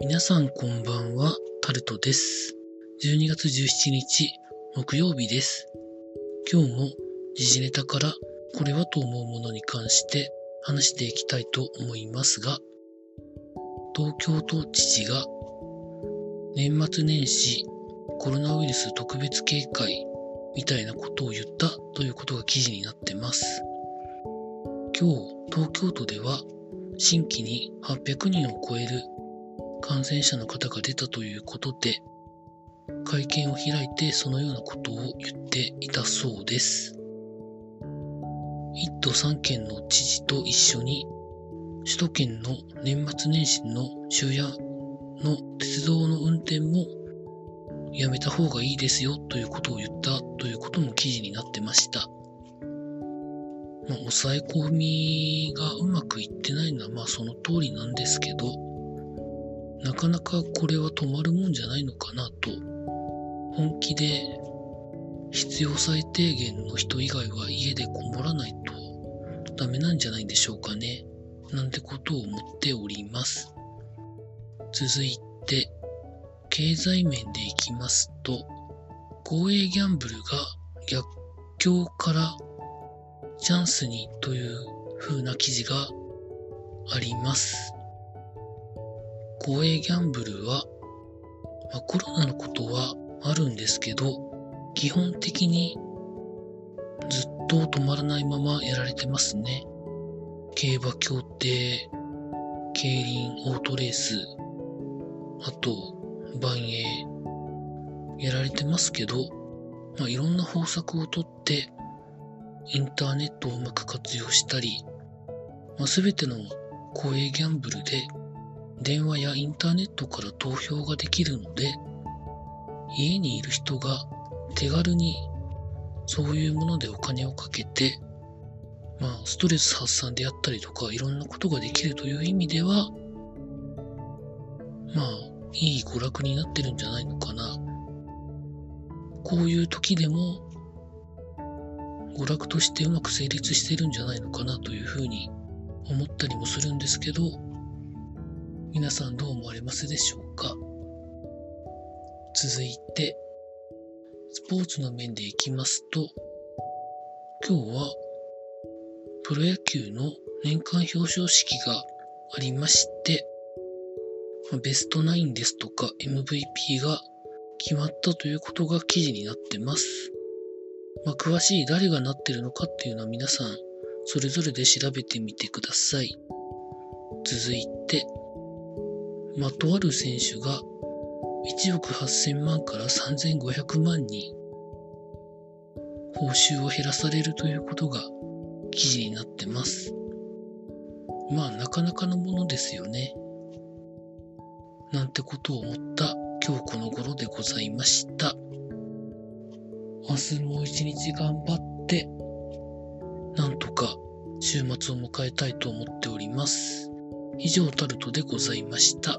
皆さんこんばんは、タルトです。12月17日、木曜日です。今日も時事ネタからこれはと思うものに関して話していきたいと思いますが、東京都知事が年末年始コロナウイルス特別警戒みたいなことを言ったということが記事になってます。今日、東京都では新規に800人を超える感染者の方が出たということで、会見を開いてそのようなことを言っていたそうです。1都3県の知事と一緒に、首都圏の年末年始の終夜の鉄道の運転もやめた方がいいですよということを言ったということも記事になってました。まあ、抑え込みがうまくいってないのはまあその通りなんですけど、なかなかこれは止まるもんじゃないのかなと、本気で必要最低限の人以外は家でこもらないとダメなんじゃないんでしょうかね。なんてことを思っております。続いて、経済面でいきますと、公営ギャンブルが逆境からチャンスにという風な記事があります。公営ギャンブルは、まあ、コロナのことはあるんですけど、基本的にずっと止まらないままやられてますね。競馬協定、競輪オートレース、あと、万栄、やられてますけど、まあ、いろんな方策をとって、インターネットをうまく活用したり、まあ、全ての公営ギャンブルで電話やインターネットから投票ができるので、家にいる人が手軽にそういうものでお金をかけて、まあ、ストレス発散であったりとか、いろんなことができるという意味では、まあ、いい娯楽になってるんじゃないのかな。こういう時でも、娯楽としてうまく成立してるんじゃないのかなというふうに思ったりもするんですけど、皆さんどう思われますでしょうか？続いて、スポーツの面でいきますと、今日はプロ野球の年間表彰式がありまして、ベストナインですとか MVP が決まったということが記事になってます。まあ、詳しい誰がなってるのかっていうのは皆さんそれぞれで調べてみてください。続いて、ま、とある選手が1億8000万から3500万に報酬を減らされるということが記事になってます。まあなかなかのものですよね。なんてことを思った今日この頃でございました。明日もう一日頑張って、なんとか週末を迎えたいと思っております。以上タルトでございました。